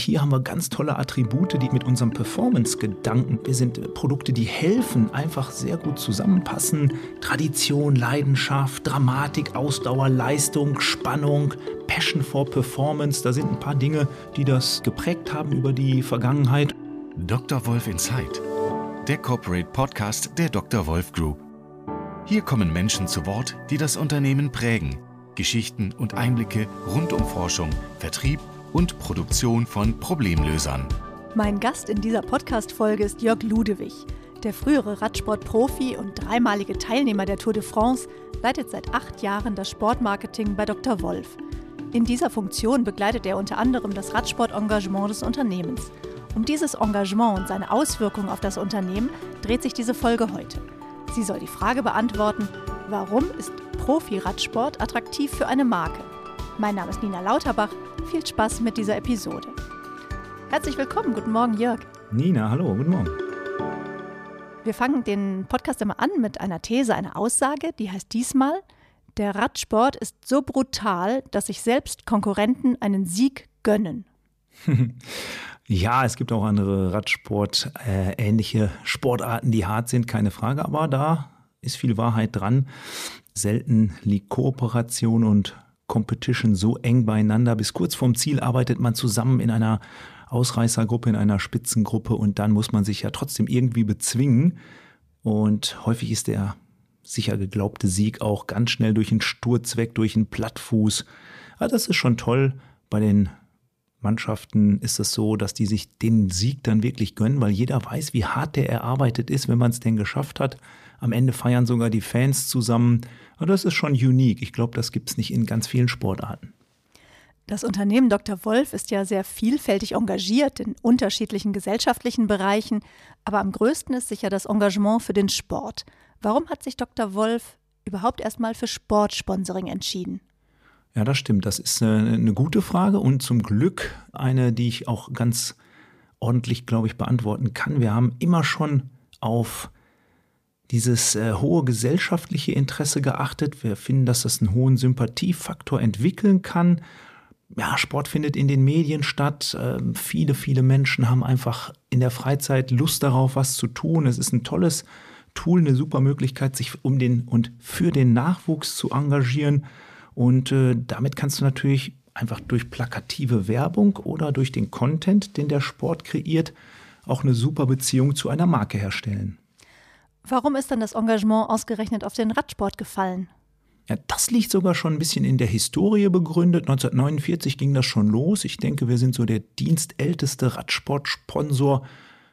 Hier haben wir ganz tolle Attribute, die mit unserem Performance-Gedanken, wir sind Produkte, die helfen, einfach sehr gut zusammenpassen. Tradition, Leidenschaft, Dramatik, Ausdauer, Leistung, Spannung, Passion for Performance. Da sind ein paar Dinge, die das geprägt haben über die Vergangenheit. Dr. Wolf Insight, der Corporate Podcast der Dr. Wolf Group. Hier kommen Menschen zu Wort, die das Unternehmen prägen. Geschichten und Einblicke rund um Forschung, Vertrieb und Produktion von Problemlösern. Mein Gast in dieser Podcast-Folge ist Jörg Ludewig. Der frühere Radsportprofi und dreimalige Teilnehmer der Tour de France leitet seit acht Jahren das Sportmarketing bei Dr. Wolf. In dieser Funktion begleitet er unter anderem das Radsportengagement des Unternehmens. Um dieses Engagement und seine Auswirkungen auf das Unternehmen dreht sich diese Folge heute. Sie soll die Frage beantworten, warum ist Profi-Radsport attraktiv für eine Marke? Mein Name ist Nina Lauterbach. Viel Spaß mit dieser Episode. Herzlich willkommen. Guten Morgen, Jörg. Nina, hallo, guten Morgen. Wir fangen den Podcast immer an mit einer These, einer Aussage, die heißt diesmal, der Radsport ist so brutal, dass sich selbst Konkurrenten einen Sieg gönnen. Ja, es gibt auch andere Radsport, äh, Sportarten, die hart sind, keine Frage, aber da ist viel Wahrheit dran. Selten liegt Kooperation und Competition so eng beieinander. Bis kurz vorm Ziel arbeitet man zusammen in einer Ausreißergruppe, in einer Spitzengruppe und dann muss man sich ja trotzdem irgendwie bezwingen. Und häufig ist der sicher geglaubte Sieg auch ganz schnell durch einen Sturz weg, durch einen Plattfuß. Aber das ist schon toll bei den Mannschaften ist es so, dass die sich den Sieg dann wirklich gönnen, weil jeder weiß, wie hart der erarbeitet ist, wenn man es denn geschafft hat. Am Ende feiern sogar die Fans zusammen. Das ist schon unique. Ich glaube, das gibt es nicht in ganz vielen Sportarten. Das Unternehmen Dr. Wolf ist ja sehr vielfältig engagiert in unterschiedlichen gesellschaftlichen Bereichen, aber am größten ist sicher das Engagement für den Sport. Warum hat sich Dr. Wolf überhaupt erstmal für Sportsponsoring entschieden? Ja, das stimmt. Das ist eine, eine gute Frage und zum Glück eine, die ich auch ganz ordentlich, glaube ich, beantworten kann. Wir haben immer schon auf dieses äh, hohe gesellschaftliche Interesse geachtet. Wir finden, dass das einen hohen Sympathiefaktor entwickeln kann. Ja, Sport findet in den Medien statt. Äh, viele, viele Menschen haben einfach in der Freizeit Lust darauf, was zu tun. Es ist ein tolles Tool, eine super Möglichkeit, sich um den und für den Nachwuchs zu engagieren. Und äh, damit kannst du natürlich einfach durch plakative Werbung oder durch den Content, den der Sport kreiert, auch eine super Beziehung zu einer Marke herstellen. Warum ist dann das Engagement ausgerechnet auf den Radsport gefallen? Ja, das liegt sogar schon ein bisschen in der Historie begründet. 1949 ging das schon los. Ich denke, wir sind so der dienstälteste Radsportsponsor.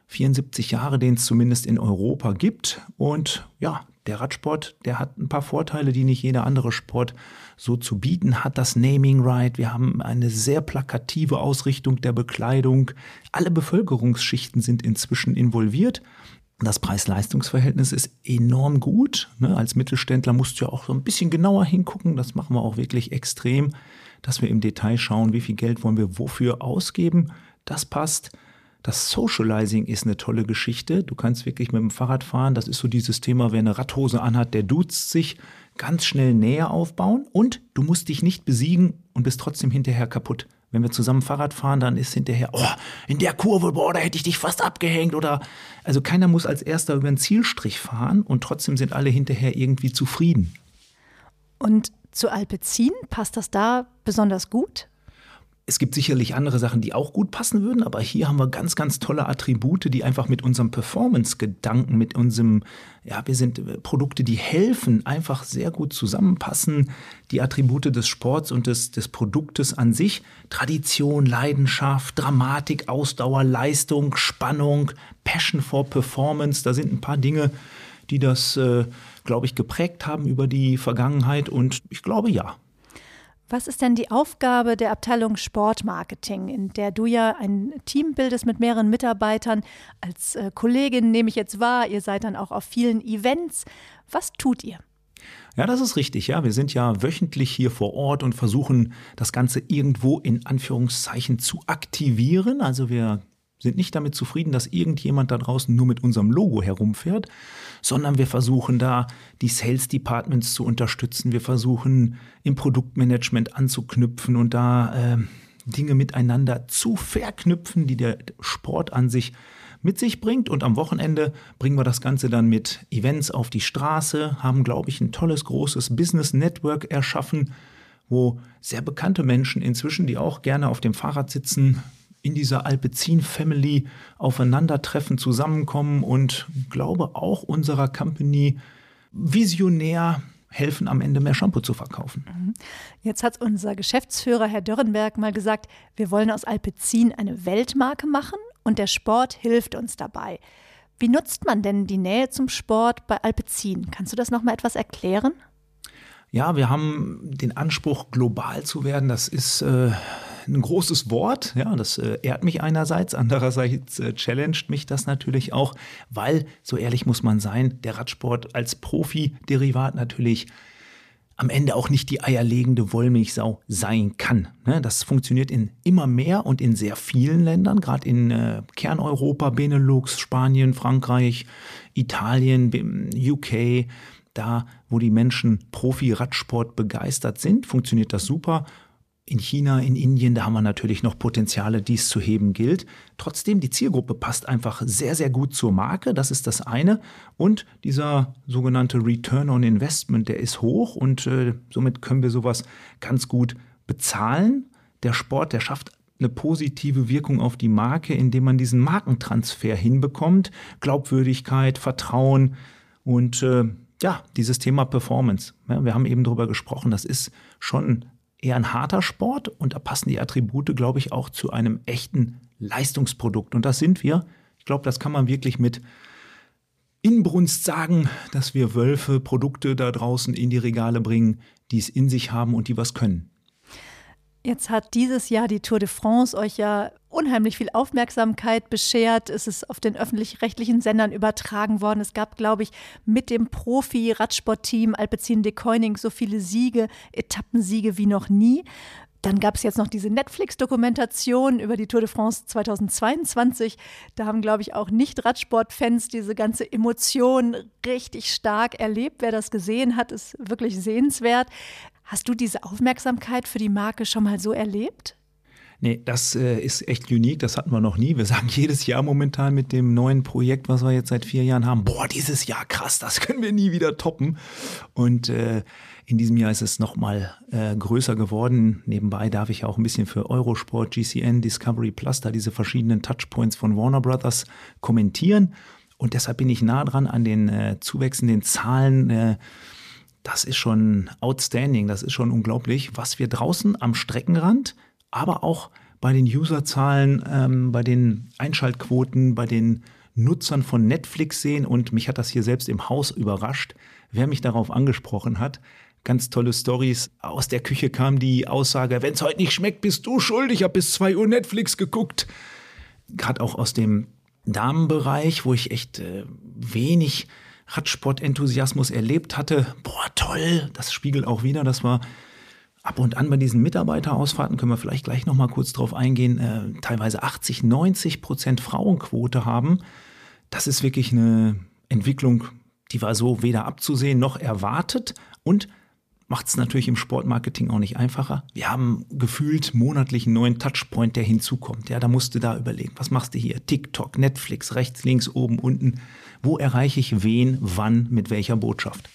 74 Jahre, den es zumindest in Europa gibt. Und ja, der Radsport, der hat ein paar Vorteile, die nicht jeder andere Sport so zu bieten hat. Das Naming Right, wir haben eine sehr plakative Ausrichtung der Bekleidung. Alle Bevölkerungsschichten sind inzwischen involviert. Das Preis-Leistungs-Verhältnis ist enorm gut. Ne? Als Mittelständler musst du ja auch so ein bisschen genauer hingucken. Das machen wir auch wirklich extrem, dass wir im Detail schauen, wie viel Geld wollen wir wofür ausgeben. Das passt. Das Socializing ist eine tolle Geschichte. Du kannst wirklich mit dem Fahrrad fahren. Das ist so dieses Thema, wer eine Radhose anhat, der duzt sich, ganz schnell Nähe aufbauen und du musst dich nicht besiegen und bist trotzdem hinterher kaputt. Wenn wir zusammen Fahrrad fahren, dann ist hinterher, oh, in der Kurve, boah, da hätte ich dich fast abgehängt oder, also keiner muss als erster über den Zielstrich fahren und trotzdem sind alle hinterher irgendwie zufrieden. Und zu Alpecin passt das da besonders gut? Es gibt sicherlich andere Sachen, die auch gut passen würden, aber hier haben wir ganz, ganz tolle Attribute, die einfach mit unserem Performance-Gedanken, mit unserem, ja, wir sind äh, Produkte, die helfen, einfach sehr gut zusammenpassen. Die Attribute des Sports und des, des Produktes an sich. Tradition, Leidenschaft, Dramatik, Ausdauer, Leistung, Spannung, Passion for Performance. Da sind ein paar Dinge, die das, äh, glaube ich, geprägt haben über die Vergangenheit und ich glaube ja. Was ist denn die Aufgabe der Abteilung Sportmarketing, in der du ja ein Team bildest mit mehreren Mitarbeitern? Als äh, Kollegin nehme ich jetzt wahr, ihr seid dann auch auf vielen Events. Was tut ihr? Ja, das ist richtig. Ja, wir sind ja wöchentlich hier vor Ort und versuchen das Ganze irgendwo in Anführungszeichen zu aktivieren. Also wir sind nicht damit zufrieden, dass irgendjemand da draußen nur mit unserem Logo herumfährt, sondern wir versuchen da die Sales Departments zu unterstützen. Wir versuchen im Produktmanagement anzuknüpfen und da äh, Dinge miteinander zu verknüpfen, die der Sport an sich mit sich bringt. Und am Wochenende bringen wir das Ganze dann mit Events auf die Straße, haben, glaube ich, ein tolles, großes Business Network erschaffen, wo sehr bekannte Menschen inzwischen, die auch gerne auf dem Fahrrad sitzen, in dieser Alpecin-Family aufeinandertreffen, zusammenkommen und glaube auch unserer Company visionär helfen, am Ende mehr Shampoo zu verkaufen. Mhm. Jetzt hat unser Geschäftsführer, Herr Dörrenberg, mal gesagt, wir wollen aus Alpecin eine Weltmarke machen und der Sport hilft uns dabei. Wie nutzt man denn die Nähe zum Sport bei Alpecin? Kannst du das noch mal etwas erklären? Ja, wir haben den Anspruch, global zu werden. Das ist äh, ein großes Wort. Ja, das äh, ehrt mich einerseits, andererseits äh, challenged mich das natürlich auch, weil, so ehrlich muss man sein, der Radsport als Profi-Derivat natürlich am Ende auch nicht die eierlegende Wollmilchsau sein kann. Ne? Das funktioniert in immer mehr und in sehr vielen Ländern, gerade in äh, Kerneuropa, Benelux, Spanien, Frankreich, Italien, UK da, wo die Menschen Profi-Radsport begeistert sind, funktioniert das super. In China, in Indien, da haben wir natürlich noch Potenziale, die es zu heben gilt. Trotzdem, die Zielgruppe passt einfach sehr, sehr gut zur Marke. Das ist das eine. Und dieser sogenannte Return on Investment, der ist hoch und äh, somit können wir sowas ganz gut bezahlen. Der Sport, der schafft eine positive Wirkung auf die Marke, indem man diesen Markentransfer hinbekommt. Glaubwürdigkeit, Vertrauen und äh, ja, dieses Thema Performance. Ja, wir haben eben darüber gesprochen, das ist schon eher ein harter Sport und da passen die Attribute, glaube ich, auch zu einem echten Leistungsprodukt. Und das sind wir. Ich glaube, das kann man wirklich mit Inbrunst sagen, dass wir Wölfe Produkte da draußen in die Regale bringen, die es in sich haben und die was können. Jetzt hat dieses Jahr die Tour de France euch ja unheimlich viel Aufmerksamkeit beschert. Es ist auf den öffentlich-rechtlichen Sendern übertragen worden. Es gab, glaube ich, mit dem Profi-Radsportteam Alpecin de Koenig so viele Siege, Etappensiege wie noch nie. Dann gab es jetzt noch diese Netflix-Dokumentation über die Tour de France 2022. Da haben, glaube ich, auch Nicht-Radsport-Fans diese ganze Emotion richtig stark erlebt. Wer das gesehen hat, ist wirklich sehenswert. Hast du diese Aufmerksamkeit für die Marke schon mal so erlebt? Nee, das äh, ist echt unique, das hatten wir noch nie. Wir sagen jedes Jahr momentan mit dem neuen Projekt, was wir jetzt seit vier Jahren haben, boah, dieses Jahr krass, das können wir nie wieder toppen. Und äh, in diesem Jahr ist es nochmal äh, größer geworden. Nebenbei darf ich auch ein bisschen für Eurosport, GCN, Discovery Plus, da diese verschiedenen Touchpoints von Warner Brothers kommentieren. Und deshalb bin ich nah dran an den äh, zuwächsenden Zahlen. Das ist schon outstanding, das ist schon unglaublich, was wir draußen am Streckenrand, aber auch bei den Userzahlen, ähm, bei den Einschaltquoten, bei den Nutzern von Netflix sehen. Und mich hat das hier selbst im Haus überrascht, wer mich darauf angesprochen hat. Ganz tolle Stories. Aus der Küche kam die Aussage, wenn es heute nicht schmeckt, bist du schuld. Ich habe bis 2 Uhr Netflix geguckt. Gerade auch aus dem Damenbereich, wo ich echt äh, wenig Radsport-Enthusiasmus erlebt hatte. Boah, toll, das spiegelt auch wieder, dass wir ab und an bei diesen Mitarbeiterausfahrten, können wir vielleicht gleich nochmal kurz drauf eingehen, äh, teilweise 80, 90 Prozent Frauenquote haben. Das ist wirklich eine Entwicklung, die war so weder abzusehen noch erwartet und macht es natürlich im Sportmarketing auch nicht einfacher. Wir haben gefühlt monatlich einen neuen Touchpoint, der hinzukommt. Ja, da musst du da überlegen, was machst du hier? TikTok, Netflix, rechts, links, oben, unten. Wo erreiche ich wen, wann, mit welcher Botschaft?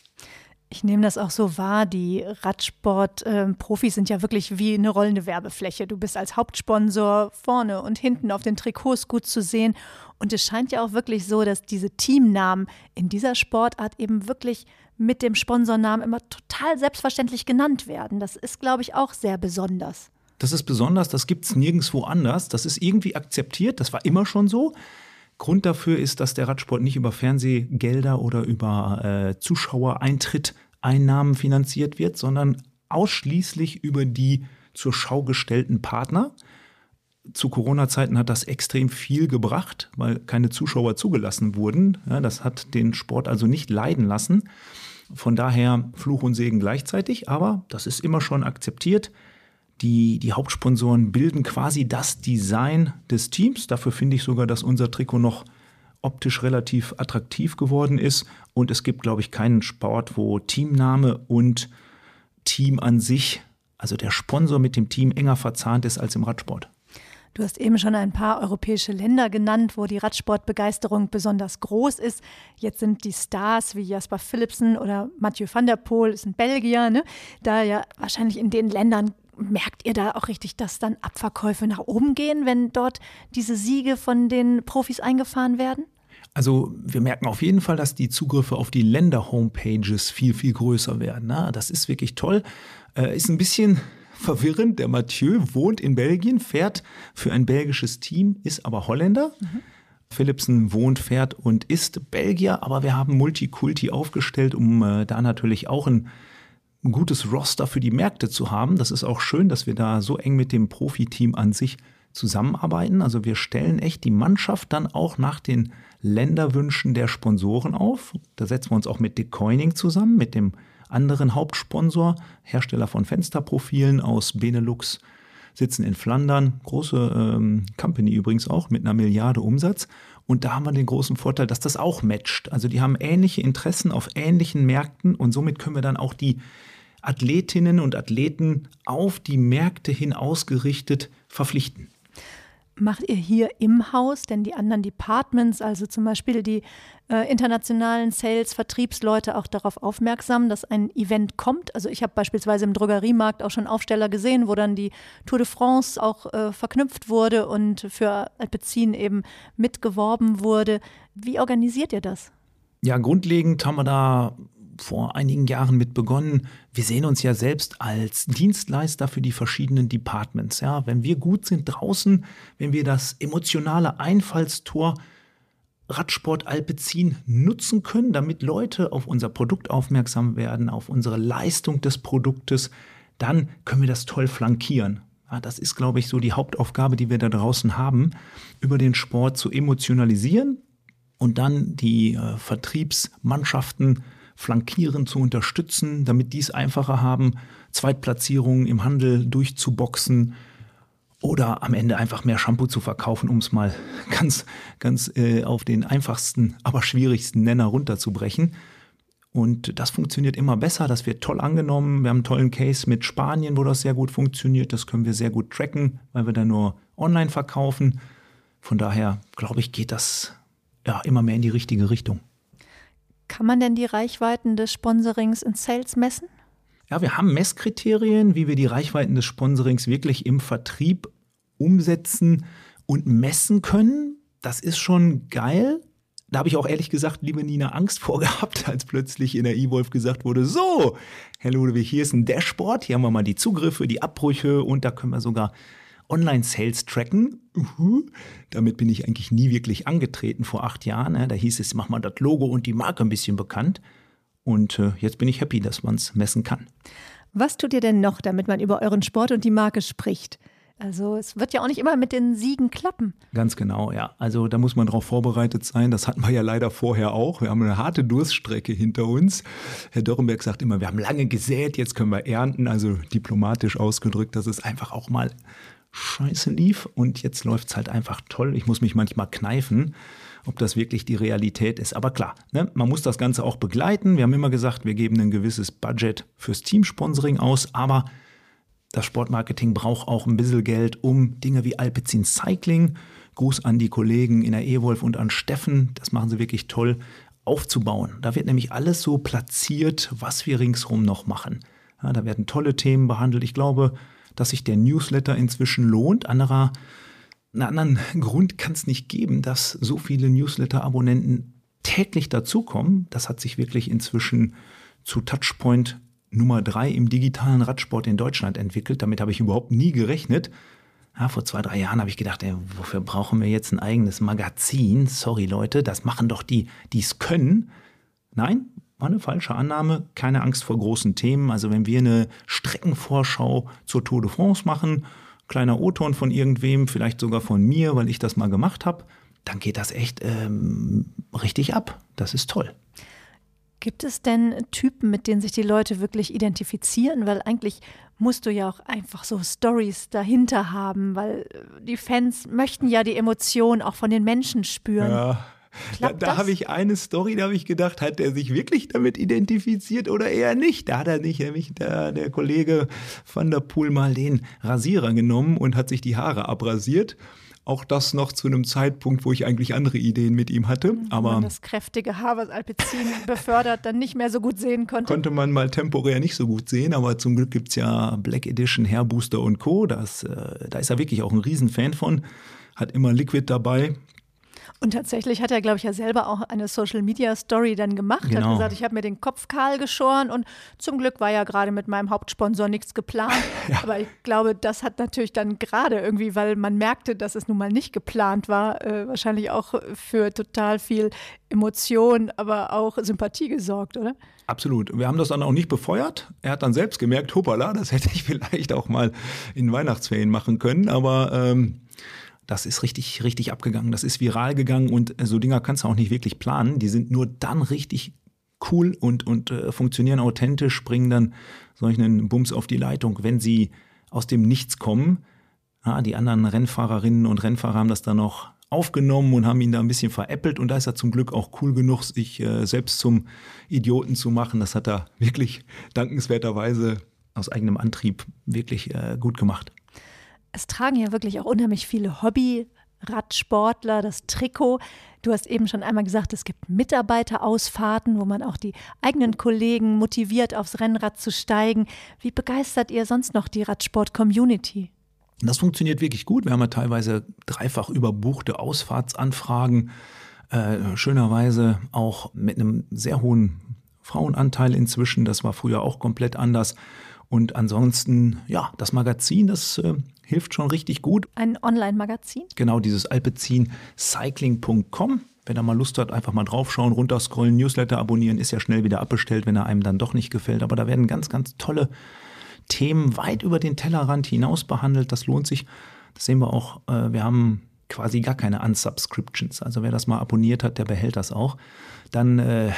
Ich nehme das auch so wahr. Die Radsport-Profis sind ja wirklich wie eine rollende Werbefläche. Du bist als Hauptsponsor vorne und hinten auf den Trikots gut zu sehen. Und es scheint ja auch wirklich so, dass diese Teamnamen in dieser Sportart eben wirklich mit dem Sponsornamen immer total selbstverständlich genannt werden. Das ist, glaube ich, auch sehr besonders. Das ist besonders, das gibt es nirgendwo anders. Das ist irgendwie akzeptiert, das war immer schon so. Grund dafür ist, dass der Radsport nicht über Fernsehgelder oder über äh, Zuschauereintritt Einnahmen finanziert wird, sondern ausschließlich über die zur Schau gestellten Partner. Zu Corona-Zeiten hat das extrem viel gebracht, weil keine Zuschauer zugelassen wurden. Ja, das hat den Sport also nicht leiden lassen. Von daher Fluch und Segen gleichzeitig, aber das ist immer schon akzeptiert. Die, die Hauptsponsoren bilden quasi das Design des Teams. Dafür finde ich sogar, dass unser Trikot noch optisch relativ attraktiv geworden ist. Und es gibt, glaube ich, keinen Sport, wo Teamname und Team an sich also der Sponsor mit dem Team enger verzahnt ist als im Radsport. Du hast eben schon ein paar europäische Länder genannt, wo die Radsportbegeisterung besonders groß ist. Jetzt sind die Stars wie Jasper Philipsen oder Mathieu van der Poel, ist ein Belgier, ne? da ja wahrscheinlich in den Ländern merkt ihr da auch richtig, dass dann Abverkäufe nach oben gehen, wenn dort diese Siege von den Profis eingefahren werden? Also wir merken auf jeden Fall, dass die Zugriffe auf die Länder-Homepages viel, viel größer werden. Na, das ist wirklich toll. Äh, ist ein bisschen verwirrend. Der Mathieu wohnt in Belgien, fährt für ein belgisches Team, ist aber Holländer. Mhm. Philipsen wohnt, fährt und ist Belgier, aber wir haben Multikulti aufgestellt, um äh, da natürlich auch ein, ein gutes Roster für die Märkte zu haben. Das ist auch schön, dass wir da so eng mit dem Profiteam an sich zusammenarbeiten. Also wir stellen echt die Mannschaft dann auch nach den Länderwünschen der Sponsoren auf. Da setzen wir uns auch mit Decoining zusammen, mit dem anderen Hauptsponsor, Hersteller von Fensterprofilen aus Benelux, sitzen in Flandern, große ähm, Company übrigens auch mit einer Milliarde Umsatz. Und da haben wir den großen Vorteil, dass das auch matcht. Also die haben ähnliche Interessen auf ähnlichen Märkten und somit können wir dann auch die Athletinnen und Athleten auf die Märkte hin ausgerichtet verpflichten macht ihr hier im Haus denn die anderen Departments, also zum Beispiel die äh, internationalen Sales-Vertriebsleute auch darauf aufmerksam, dass ein Event kommt? Also ich habe beispielsweise im Drogeriemarkt auch schon Aufsteller gesehen, wo dann die Tour de France auch äh, verknüpft wurde und für Alpecin eben mitgeworben wurde. Wie organisiert ihr das? Ja, grundlegend haben wir da vor einigen Jahren mit begonnen. Wir sehen uns ja selbst als Dienstleister für die verschiedenen Departments. Ja, wenn wir gut sind draußen, wenn wir das emotionale Einfallstor Radsport Alpecin nutzen können, damit Leute auf unser Produkt aufmerksam werden, auf unsere Leistung des Produktes, dann können wir das toll flankieren. Ja, das ist, glaube ich, so die Hauptaufgabe, die wir da draußen haben, über den Sport zu emotionalisieren und dann die äh, Vertriebsmannschaften flankieren zu unterstützen, damit die es einfacher haben, Zweitplatzierungen im Handel durchzuboxen oder am Ende einfach mehr Shampoo zu verkaufen, um es mal ganz, ganz äh, auf den einfachsten, aber schwierigsten Nenner runterzubrechen. Und das funktioniert immer besser, das wird toll angenommen. Wir haben einen tollen Case mit Spanien, wo das sehr gut funktioniert. Das können wir sehr gut tracken, weil wir da nur online verkaufen. Von daher, glaube ich, geht das ja immer mehr in die richtige Richtung. Kann man denn die Reichweiten des Sponsorings in Sales messen? Ja, wir haben Messkriterien, wie wir die Reichweiten des Sponsorings wirklich im Vertrieb umsetzen und messen können. Das ist schon geil. Da habe ich auch ehrlich gesagt, liebe Nina, Angst vor gehabt, als plötzlich in der E-Wolf gesagt wurde, so, Herr Ludwig, hier ist ein Dashboard, hier haben wir mal die Zugriffe, die Abbrüche und da können wir sogar Online-Sales tracken. Uh, damit bin ich eigentlich nie wirklich angetreten vor acht Jahren. Da hieß es, mach mal das Logo und die Marke ein bisschen bekannt. Und äh, jetzt bin ich happy, dass man es messen kann. Was tut ihr denn noch, damit man über euren Sport und die Marke spricht? Also es wird ja auch nicht immer mit den Siegen klappen. Ganz genau, ja. Also da muss man darauf vorbereitet sein. Das hatten wir ja leider vorher auch. Wir haben eine harte Durststrecke hinter uns. Herr Dörrenberg sagt immer, wir haben lange gesät, jetzt können wir ernten. Also diplomatisch ausgedrückt, dass es einfach auch mal scheiße lief und jetzt läuft es halt einfach toll. Ich muss mich manchmal kneifen, ob das wirklich die Realität ist. Aber klar, ne, man muss das Ganze auch begleiten. Wir haben immer gesagt, wir geben ein gewisses Budget fürs Teamsponsoring aus, aber das Sportmarketing braucht auch ein bisschen Geld, um Dinge wie Alpecin Cycling, Gruß an die Kollegen in der E-Wolf und an Steffen, das machen sie wirklich toll, aufzubauen. Da wird nämlich alles so platziert, was wir ringsherum noch machen. Ja, da werden tolle Themen behandelt. Ich glaube, dass sich der Newsletter inzwischen lohnt. Anderer, einen anderen Grund kann es nicht geben, dass so viele Newsletter-Abonnenten täglich dazukommen. Das hat sich wirklich inzwischen zu Touchpoint Nummer drei im digitalen Radsport in Deutschland entwickelt. Damit habe ich überhaupt nie gerechnet. Ja, vor zwei, drei Jahren habe ich gedacht, ey, wofür brauchen wir jetzt ein eigenes Magazin? Sorry Leute, das machen doch die, die es können. Nein, war eine falsche Annahme. Keine Angst vor großen Themen. Also wenn wir eine Streckenvorschau zur Tour de France machen, kleiner O-Ton von irgendwem, vielleicht sogar von mir, weil ich das mal gemacht habe, dann geht das echt ähm, richtig ab. Das ist toll. Gibt es denn Typen, mit denen sich die Leute wirklich identifizieren? Weil eigentlich musst du ja auch einfach so Stories dahinter haben, weil die Fans möchten ja die Emotionen auch von den Menschen spüren. Ja, Da, da habe ich eine Story, da habe ich gedacht, hat er sich wirklich damit identifiziert oder eher nicht? Da hat er nicht, nämlich der, der Kollege van der Poel mal den Rasierer genommen und hat sich die Haare abrasiert. Auch das noch zu einem Zeitpunkt, wo ich eigentlich andere Ideen mit ihm hatte. Aber man das kräftige Haar, was Alpecin befördert, dann nicht mehr so gut sehen konnte. Konnte man mal temporär nicht so gut sehen, aber zum Glück gibt es ja Black Edition, Hair Booster und Co. Das, äh, da ist er wirklich auch ein Riesenfan von. Hat immer Liquid dabei, und tatsächlich hat er, glaube ich, ja selber auch eine Social Media Story dann gemacht. Genau. Hat gesagt, ich habe mir den Kopf kahl geschoren und zum Glück war ja gerade mit meinem Hauptsponsor nichts geplant. ja. Aber ich glaube, das hat natürlich dann gerade irgendwie, weil man merkte, dass es nun mal nicht geplant war, äh, wahrscheinlich auch für total viel Emotion, aber auch Sympathie gesorgt, oder? Absolut. Wir haben das dann auch nicht befeuert. Er hat dann selbst gemerkt, hoppala, das hätte ich vielleicht auch mal in Weihnachtsferien machen können. Aber ähm, das ist richtig, richtig abgegangen. Das ist viral gegangen und so Dinger kannst du auch nicht wirklich planen. Die sind nur dann richtig cool und, und äh, funktionieren authentisch, bringen dann solchen Bums auf die Leitung, wenn sie aus dem Nichts kommen. Ja, die anderen Rennfahrerinnen und Rennfahrer haben das dann noch aufgenommen und haben ihn da ein bisschen veräppelt und da ist er zum Glück auch cool genug, sich äh, selbst zum Idioten zu machen. Das hat er wirklich dankenswerterweise aus eigenem Antrieb wirklich äh, gut gemacht es tragen ja wirklich auch unheimlich viele Hobby-Radsportler das Trikot. Du hast eben schon einmal gesagt, es gibt Mitarbeiterausfahrten, wo man auch die eigenen Kollegen motiviert, aufs Rennrad zu steigen. Wie begeistert ihr sonst noch die Radsport-Community? Das funktioniert wirklich gut. Wir haben ja teilweise dreifach überbuchte Ausfahrtsanfragen. Äh, schönerweise auch mit einem sehr hohen Frauenanteil inzwischen. Das war früher auch komplett anders. Und ansonsten, ja, das Magazin, das äh, hilft schon richtig gut. Ein Online-Magazin? Genau, dieses Alpecin cycling.com. Wenn er mal Lust hat, einfach mal draufschauen, runterscrollen, Newsletter abonnieren, ist ja schnell wieder abbestellt, wenn er einem dann doch nicht gefällt. Aber da werden ganz, ganz tolle Themen weit über den Tellerrand hinaus behandelt. Das lohnt sich. Das sehen wir auch. Äh, wir haben quasi gar keine Unsubscriptions. Also wer das mal abonniert hat, der behält das auch. Dann, äh,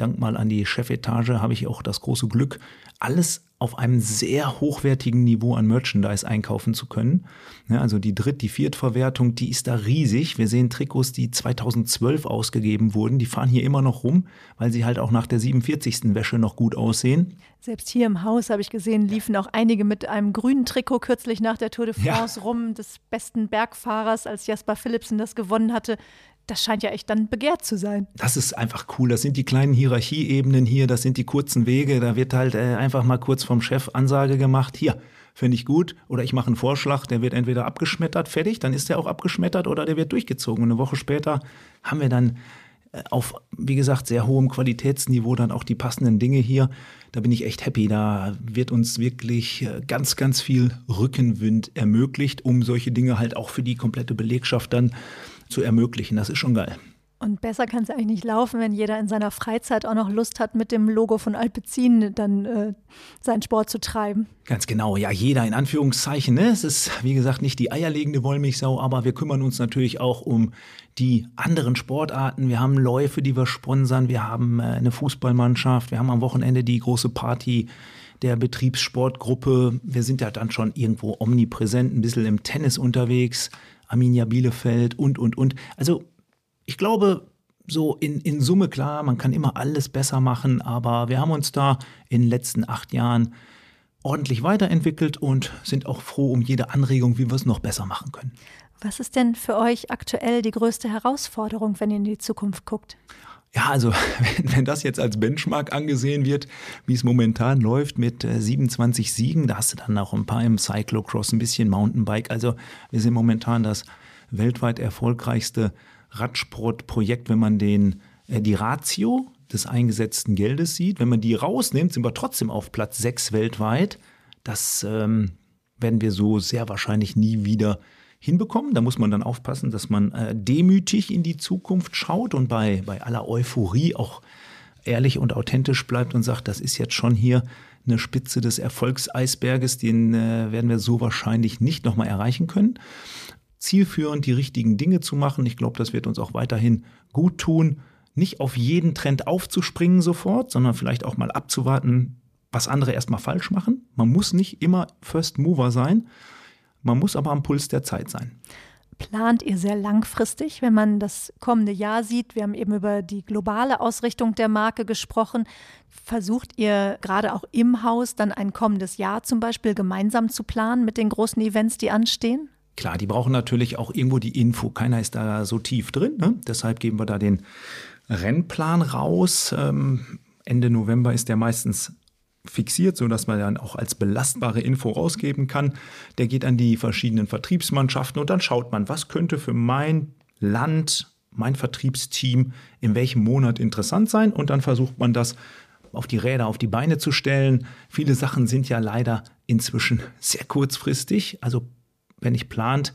dank mal an die Chefetage, habe ich auch das große Glück, alles auf einem sehr hochwertigen Niveau an Merchandise einkaufen zu können. Ja, also die Dritt-, die Viertverwertung, die ist da riesig. Wir sehen Trikots, die 2012 ausgegeben wurden. Die fahren hier immer noch rum, weil sie halt auch nach der 47. Wäsche noch gut aussehen. Selbst hier im Haus habe ich gesehen, liefen auch einige mit einem grünen Trikot kürzlich nach der Tour de France ja. rum, des besten Bergfahrers, als Jasper Philipsen das gewonnen hatte das scheint ja echt dann begehrt zu sein. Das ist einfach cool. Das sind die kleinen Hierarchieebenen hier, das sind die kurzen Wege. Da wird halt äh, einfach mal kurz vom Chef Ansage gemacht. Hier, finde ich gut. Oder ich mache einen Vorschlag, der wird entweder abgeschmettert, fertig, dann ist der auch abgeschmettert oder der wird durchgezogen. Und eine Woche später haben wir dann äh, auf, wie gesagt, sehr hohem Qualitätsniveau dann auch die passenden Dinge hier. Da bin ich echt happy. Da wird uns wirklich äh, ganz, ganz viel Rückenwind ermöglicht, um solche Dinge halt auch für die komplette Belegschaft dann zu ermöglichen. Das ist schon geil. Und besser kann es eigentlich nicht laufen, wenn jeder in seiner Freizeit auch noch Lust hat, mit dem Logo von Alpecin dann äh, seinen Sport zu treiben. Ganz genau, ja, jeder in Anführungszeichen. Ne? Es ist, wie gesagt, nicht die eierlegende Wollmilchsau, aber wir kümmern uns natürlich auch um die anderen Sportarten. Wir haben Läufe, die wir sponsern, wir haben äh, eine Fußballmannschaft, wir haben am Wochenende die große Party der Betriebssportgruppe. Wir sind ja dann schon irgendwo omnipräsent, ein bisschen im Tennis unterwegs. Arminia Bielefeld und, und, und. Also ich glaube, so in, in Summe klar, man kann immer alles besser machen, aber wir haben uns da in den letzten acht Jahren ordentlich weiterentwickelt und sind auch froh um jede Anregung, wie wir es noch besser machen können. Was ist denn für euch aktuell die größte Herausforderung, wenn ihr in die Zukunft guckt? Ja, also wenn, wenn, das jetzt als Benchmark angesehen wird, wie es momentan läuft mit äh, 27 Siegen, da hast du dann auch ein paar im Cyclocross, ein bisschen Mountainbike. Also wir sind momentan das weltweit erfolgreichste Radsportprojekt, wenn man den, äh, die Ratio des eingesetzten Geldes sieht. Wenn man die rausnimmt, sind wir trotzdem auf Platz 6 weltweit. Das ähm, werden wir so sehr wahrscheinlich nie wieder hinbekommen. Da muss man dann aufpassen, dass man äh, demütig in die Zukunft schaut und bei, bei aller Euphorie auch ehrlich und authentisch bleibt und sagt, das ist jetzt schon hier eine Spitze des Erfolgseisberges, den äh, werden wir so wahrscheinlich nicht nochmal erreichen können. Zielführend die richtigen Dinge zu machen, ich glaube, das wird uns auch weiterhin gut tun. Nicht auf jeden Trend aufzuspringen sofort, sondern vielleicht auch mal abzuwarten, was andere erstmal falsch machen. Man muss nicht immer First Mover sein. Man muss aber am Puls der Zeit sein. Plant ihr sehr langfristig, wenn man das kommende Jahr sieht? Wir haben eben über die globale Ausrichtung der Marke gesprochen. Versucht ihr gerade auch im Haus dann ein kommendes Jahr zum Beispiel gemeinsam zu planen mit den großen Events, die anstehen? Klar, die brauchen natürlich auch irgendwo die Info. Keiner ist da so tief drin. Ne? Deshalb geben wir da den Rennplan raus. Ähm, Ende November ist der meistens fixiert, sodass man dann auch als belastbare Info rausgeben kann. Der geht an die verschiedenen Vertriebsmannschaften und dann schaut man, was könnte für mein Land, mein Vertriebsteam in welchem Monat interessant sein und dann versucht man das auf die Räder, auf die Beine zu stellen. Viele Sachen sind ja leider inzwischen sehr kurzfristig. Also wenn ich plant,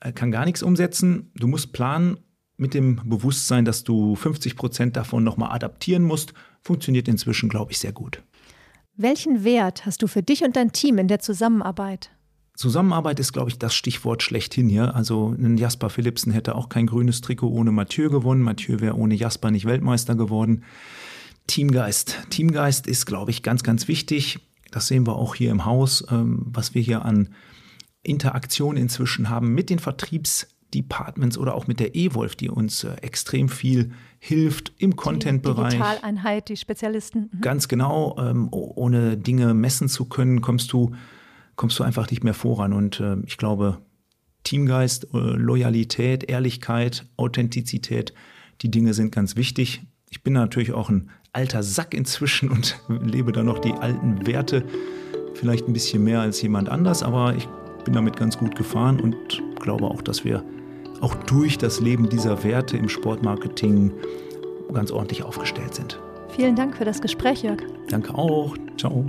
äh, kann gar nichts umsetzen. Du musst planen mit dem Bewusstsein, dass du 50 Prozent davon nochmal adaptieren musst. Funktioniert inzwischen, glaube ich, sehr gut. Welchen Wert hast du für dich und dein Team in der Zusammenarbeit? Zusammenarbeit ist, glaube ich, das Stichwort schlechthin hier. Also ein Jasper Philipsen hätte auch kein grünes Trikot ohne Mathieu gewonnen. Mathieu wäre ohne Jasper nicht Weltmeister geworden. Teamgeist. Teamgeist ist, glaube ich, ganz, ganz wichtig. Das sehen wir auch hier im Haus, ähm, was wir hier an Interaktion inzwischen haben mit den Vertriebs- Departments oder auch mit der E-Wolf, die uns äh, extrem viel hilft im Content-Bereich. Digitaleinheit, die Spezialisten. Mhm. Ganz genau. Ähm, ohne Dinge messen zu können, kommst du, kommst du einfach nicht mehr voran. Und äh, ich glaube, Teamgeist, äh, Loyalität, Ehrlichkeit, Authentizität, die Dinge sind ganz wichtig. Ich bin natürlich auch ein alter Sack inzwischen und lebe da noch die alten Werte. Vielleicht ein bisschen mehr als jemand anders, aber ich bin damit ganz gut gefahren und glaube auch, dass wir auch durch das Leben dieser Werte im Sportmarketing ganz ordentlich aufgestellt sind. Vielen Dank für das Gespräch, Jörg. Danke auch. Ciao.